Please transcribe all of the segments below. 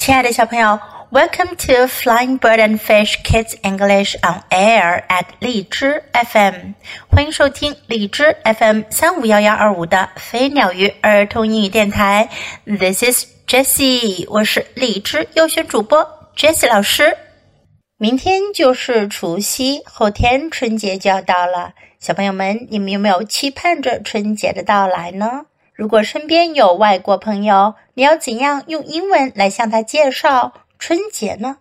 亲爱的小朋友，Welcome to Flying Bird and Fish Kids English on Air at 荔枝 FM，欢迎收听荔枝 FM 三五幺幺二五的飞鸟鱼儿童英语电台。This is Jessie，我是荔枝优选主播 Jessie 老师。明天就是除夕，后天春节就要到了。小朋友们，你们有没有期盼着春节的到来呢？如果身边有外国朋友，你要怎样用英文来向他介绍春节呢？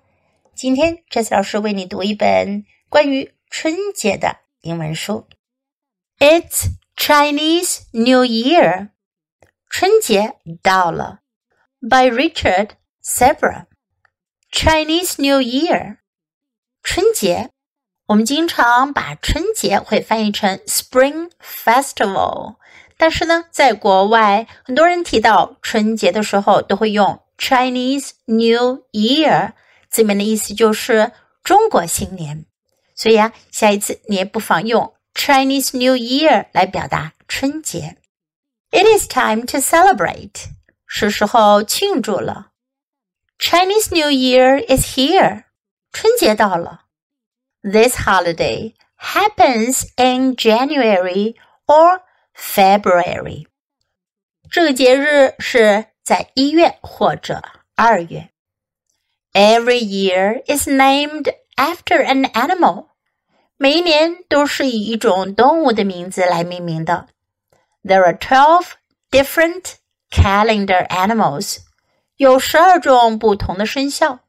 今天 Jess 老师为你读一本关于春节的英文书。It's Chinese New Year，春节到了。By Richard Sebra。Chinese New Year，春节。我们经常把春节会翻译成 Spring Festival。但是呢，在国外，很多人提到春节的时候都会用 Chinese New Year，字面的意思就是中国新年。所以啊，下一次你也不妨用 Chinese New Year 来表达春节。It is time to celebrate，是时候庆祝了。Chinese New Year is here，春节到了。This holiday happens in January or February，这个节日是在一月或者二月。Every year is named after an animal，每一年都是以一种动物的名字来命名的。There are twelve different calendar animals，有十二种不同的生肖。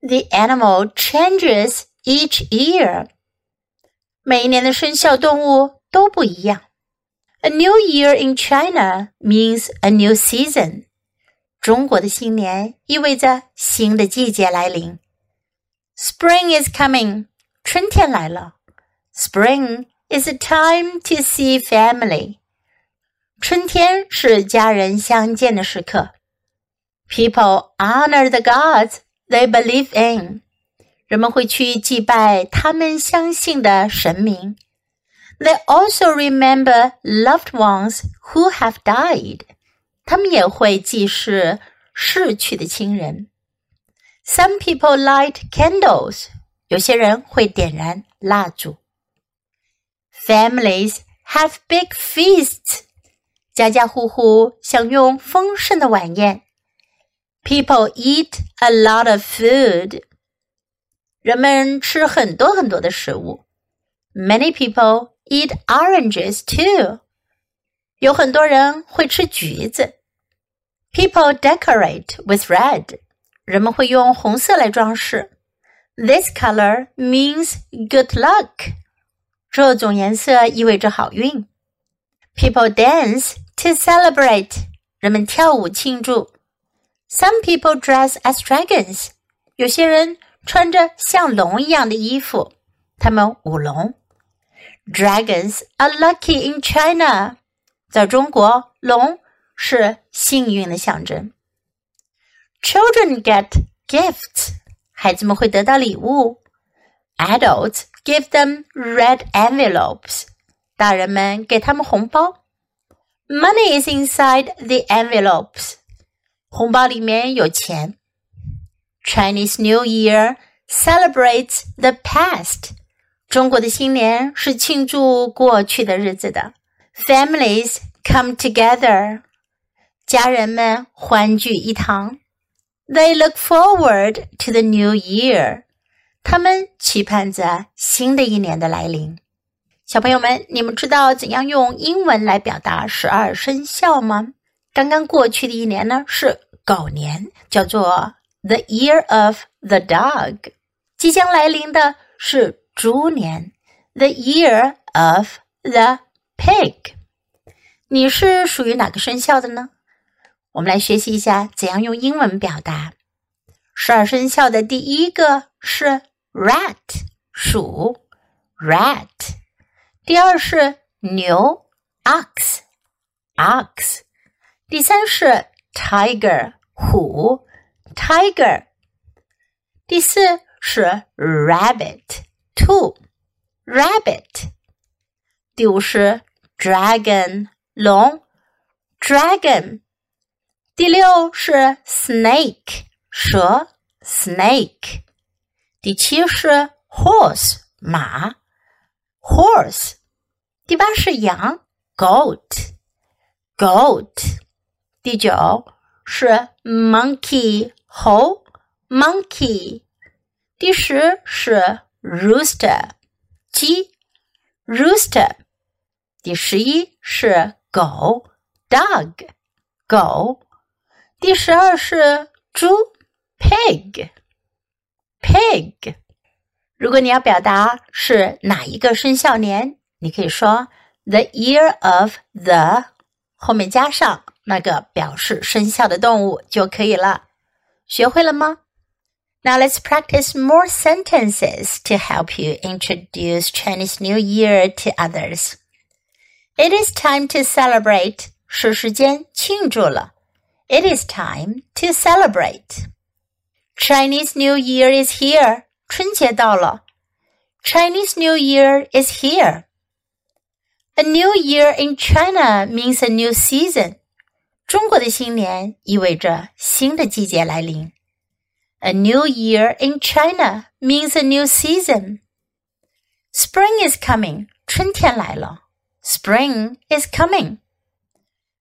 The animal changes each year，每一年的生肖动物都不一样。 a new year in China means a new season. 中国的新年意味着新的季节来临。Spring is coming. 春天来了。Spring is a time to see family. 春天是家人相见的时刻。People honor the gods they believe in. 人们会去祭拜他们相信的神明。 they also remember loved ones who have died. 他们也会祭祀逝去的亲人。Some people light candles. 有些人会点燃蜡烛。Families have big feasts. 家家户户享用丰盛的晚宴。People eat a lot of food. 人们吃很多很多的食物。Many people eat oranges too. 有很多人会吃橘子。People decorate with red. 人们会用红色来装饰。This color means good luck. 这种颜色意味着好运。People dance to celebrate. 人们跳舞庆祝。Some people dress as dragons. 有些人穿着像龙一样的衣服，他们舞龙。 Dragons are lucky in China，在中国，龙是幸运的象征。Children get gifts，孩子们会得到礼物。Adults give them red envelopes，大人们给他们红包。Money is inside the envelopes，红包里面有钱。Chinese New Year celebrates the past。 中国的新年是庆祝过去的日子的。Families come together，家人们欢聚一堂。They look forward to the new year，他们期盼着新的一年的来临。小朋友们，你们知道怎样用英文来表达十二生肖吗？刚刚过去的一年呢是狗年，叫做 the year of the dog。即将来临的是。猪年，the year of the pig。你是属于哪个生肖的呢？我们来学习一下怎样用英文表达。十二生肖的第一个是 rat，鼠，rat。第二是牛，ox，ox。第三是 tiger，虎，tiger。第四是 rabbit。 Two, rabbit。第五是 dragon，龙，dragon。第六是 snake， 蛇 snake。第七是 horse 马 horse。第八是羊 goat goat。第九是 monkey 猴 monkey。第十是 rooster 鸡 rooster。第十一是狗 dog 狗。第十二是猪，pig pig。如果你要表达是哪一个生肖年，你可以说 the year of the，后面加上那个表示生肖的动物就可以了。学会了吗 ？Now let's practice more sentences to help you introduce Chinese New Year to others. It is time to celebrate. 是时间庆祝了。it is time to celebrate. Chinese New Year is here. 春节到了。Chinese New Year is here. A new year in China means a new season. 中国的新年意味着新的季节来临。 A new year in China means a new season. Spring is coming. 春天来了。Spring is coming.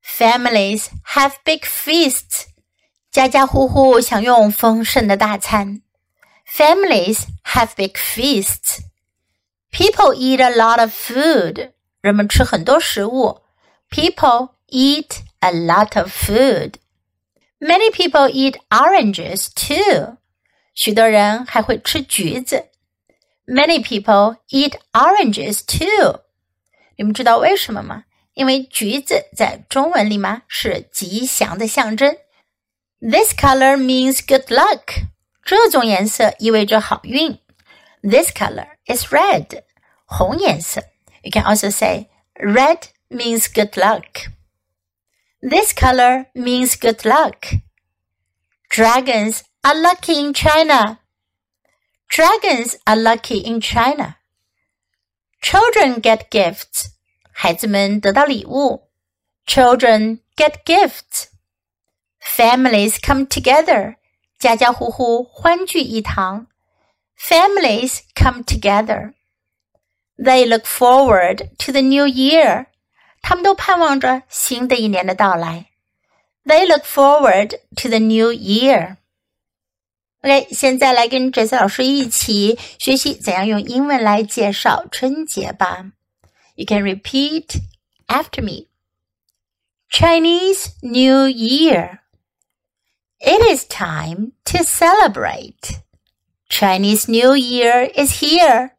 Families have big feasts. 家家户户享用丰盛的大餐。Families have big feasts. People eat a lot of food. 人们吃很多食物。People eat a lot of food. Many people eat oranges too. 许多人还会吃橘子。Many people eat oranges too. 你们知道为什么吗？因为橘子在中文里嘛是吉祥的象征。This color means good luck。这种颜色意味着好运。This color is red。红颜色。You can also say red means good luck. This color means good luck. Dragons are lucky in China. Dragons are lucky in China. Children get gifts. 孩子们得到礼物，Children get gifts. Families come together. 家家户户欢聚一堂。Families come together. They look forward to the new year. 他们都盼望着新的一年的到来。They look forward to the new year. OK，现在来跟 Jesse 老师一起学习怎样用英文来介绍春节吧。you can repeat after me. Chinese New Year. It is time to celebrate. Chinese New Year is here.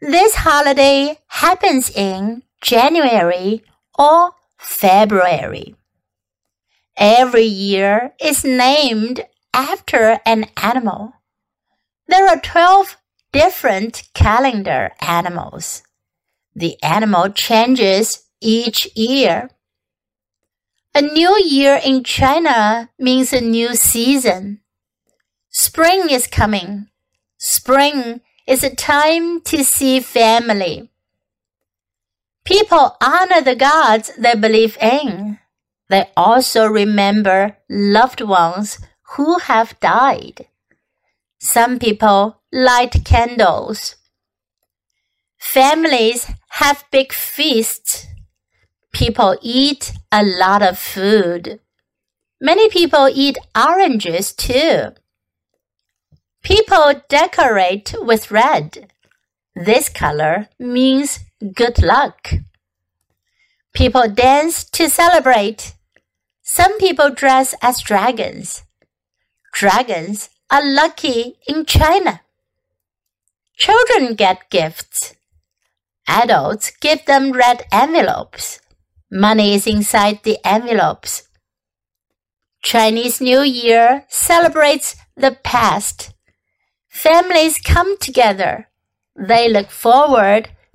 This holiday happens in January or February. Every year is named after an animal. There are 12 different calendar animals. The animal changes each year. A new year in China means a new season. Spring is coming. Spring is a time to see family. People honor the gods they believe in. They also remember loved ones who have died. Some people light candles. Families have big feasts. People eat a lot of food. Many people eat oranges too. People decorate with red. This color means good luck. People dance to celebrate. Some people dress as dragons. Dragons are lucky in China. Children get gifts. Adults give them red envelopes. Money is inside the envelopes. Chinese New Year celebrates the past. Families come together. They look forward